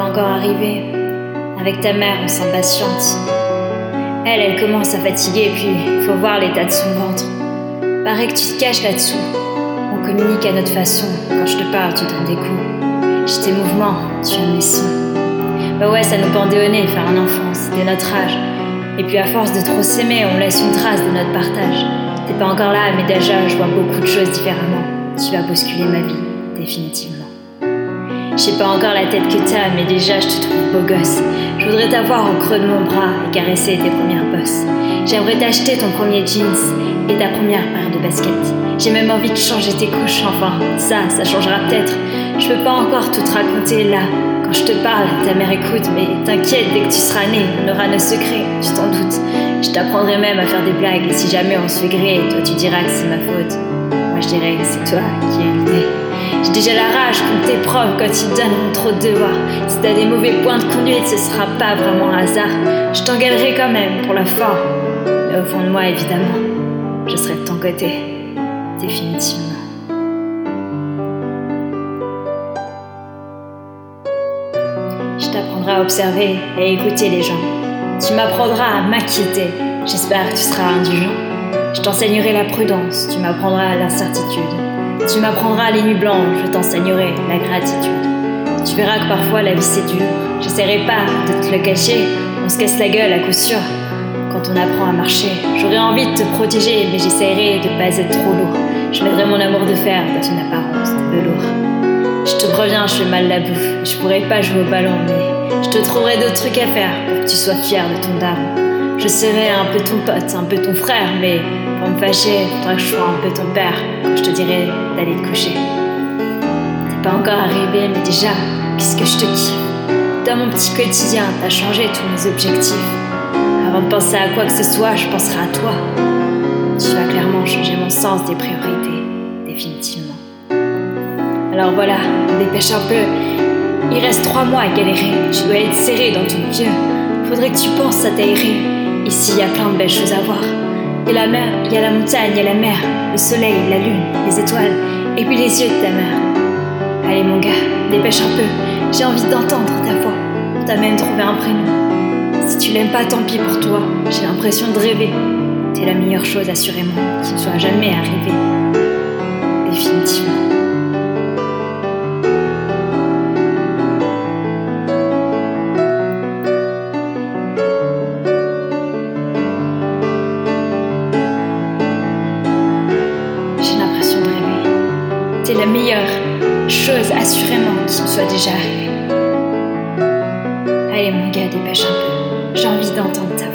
encore arrivé. Avec ta mère, on s'impatiente. Elle, elle commence à fatiguer, puis faut voir l'état de son ventre. Paraît que tu te caches là-dessous. On communique à notre façon. Quand je te parle, tu donnes des coups. J'ai tes mouvements, tu as mes sons. Bah ouais, ça nous pendait au nez faire un enfant, c'était notre âge. Et puis à force de trop s'aimer, on laisse une trace de notre partage. T'es pas encore là, mais déjà, je vois beaucoup de choses différemment. Tu vas bousculer ma vie, définitivement. J'ai pas encore la tête que t'as, mais déjà je te trouve beau gosse. Je voudrais t'avoir au creux de mon bras et caresser tes premières bosses. J'aimerais t'acheter ton premier jeans et ta première paire de baskets. J'ai même envie de changer tes couches, enfin, ça, ça changera peut-être. Je peux pas encore tout te raconter là. Quand je te parle, ta mère écoute, mais t'inquiète, dès que tu seras né, on aura nos secrets, tu t'en doutes. Je t'apprendrai même à faire des blagues, et si jamais on se fait griller, toi tu diras que c'est ma faute. Moi je dirais que c'est toi qui as l'idée. J'ai déjà la rage contre tes profs quand ils donnent trop de devoirs. Si t'as des mauvais points de conduite, ce sera pas vraiment un hasard. Je t'engueulerai quand même pour la fin. Mais au fond de moi, évidemment, je serai de ton côté. Définitivement. Je t'apprendrai à observer et écouter les gens. Tu m'apprendras à m'inquiéter. J'espère que tu seras indulgent. Je t'enseignerai la prudence. Tu m'apprendras l'incertitude. Tu m'apprendras les nuits blanches, je t'enseignerai la gratitude. Tu verras que parfois la vie c'est dur. J'essaierai pas de te le cacher, on se casse la gueule à coup sûr. Quand on apprend à marcher, j'aurais envie de te protéger, mais j'essaierai de pas être trop lourd. Je mettrai mon amour de fer dans une apparence de velours. Je te préviens, je fais mal la bouffe. Je pourrais pas jouer au ballon, mais je te trouverai d'autres trucs à faire pour que tu sois fier de ton daron. Je serai un peu ton pote, un peu ton frère, mais pour me fâcher, faudra que je sois un peu ton père quand je te dirai d'aller te coucher. T'es pas encore arrivé, mais déjà, qu'est-ce que je te kiffe? Dans mon petit quotidien, t'as changé tous mes objectifs. Avant de penser à quoi que ce soit, je penserai à toi. Tu vas clairement changer mon sens des priorités, définitivement. Alors voilà, dépêche un peu. Il reste trois mois à galérer. Tu dois être serré dans ton pieu. Faudrait que tu penses à t'aérer. Ici, il y a plein de belles choses à voir. Il y a la mer, il y a la montagne, il y a la mer, le soleil, la lune, les étoiles, et puis les yeux de ta mère. Allez mon gars, dépêche un peu, j'ai envie d'entendre ta voix. On t'a même trouvé un prénom. Si tu l'aimes pas, tant pis pour toi, j'ai l'impression de rêver. T'es la meilleure chose assurément qui ne soit jamais arrivée. Définitivement. La meilleure chose assurément qui me soit déjà arrivée. Allez mon gars, dépêche un peu. J'ai envie d'entendre ta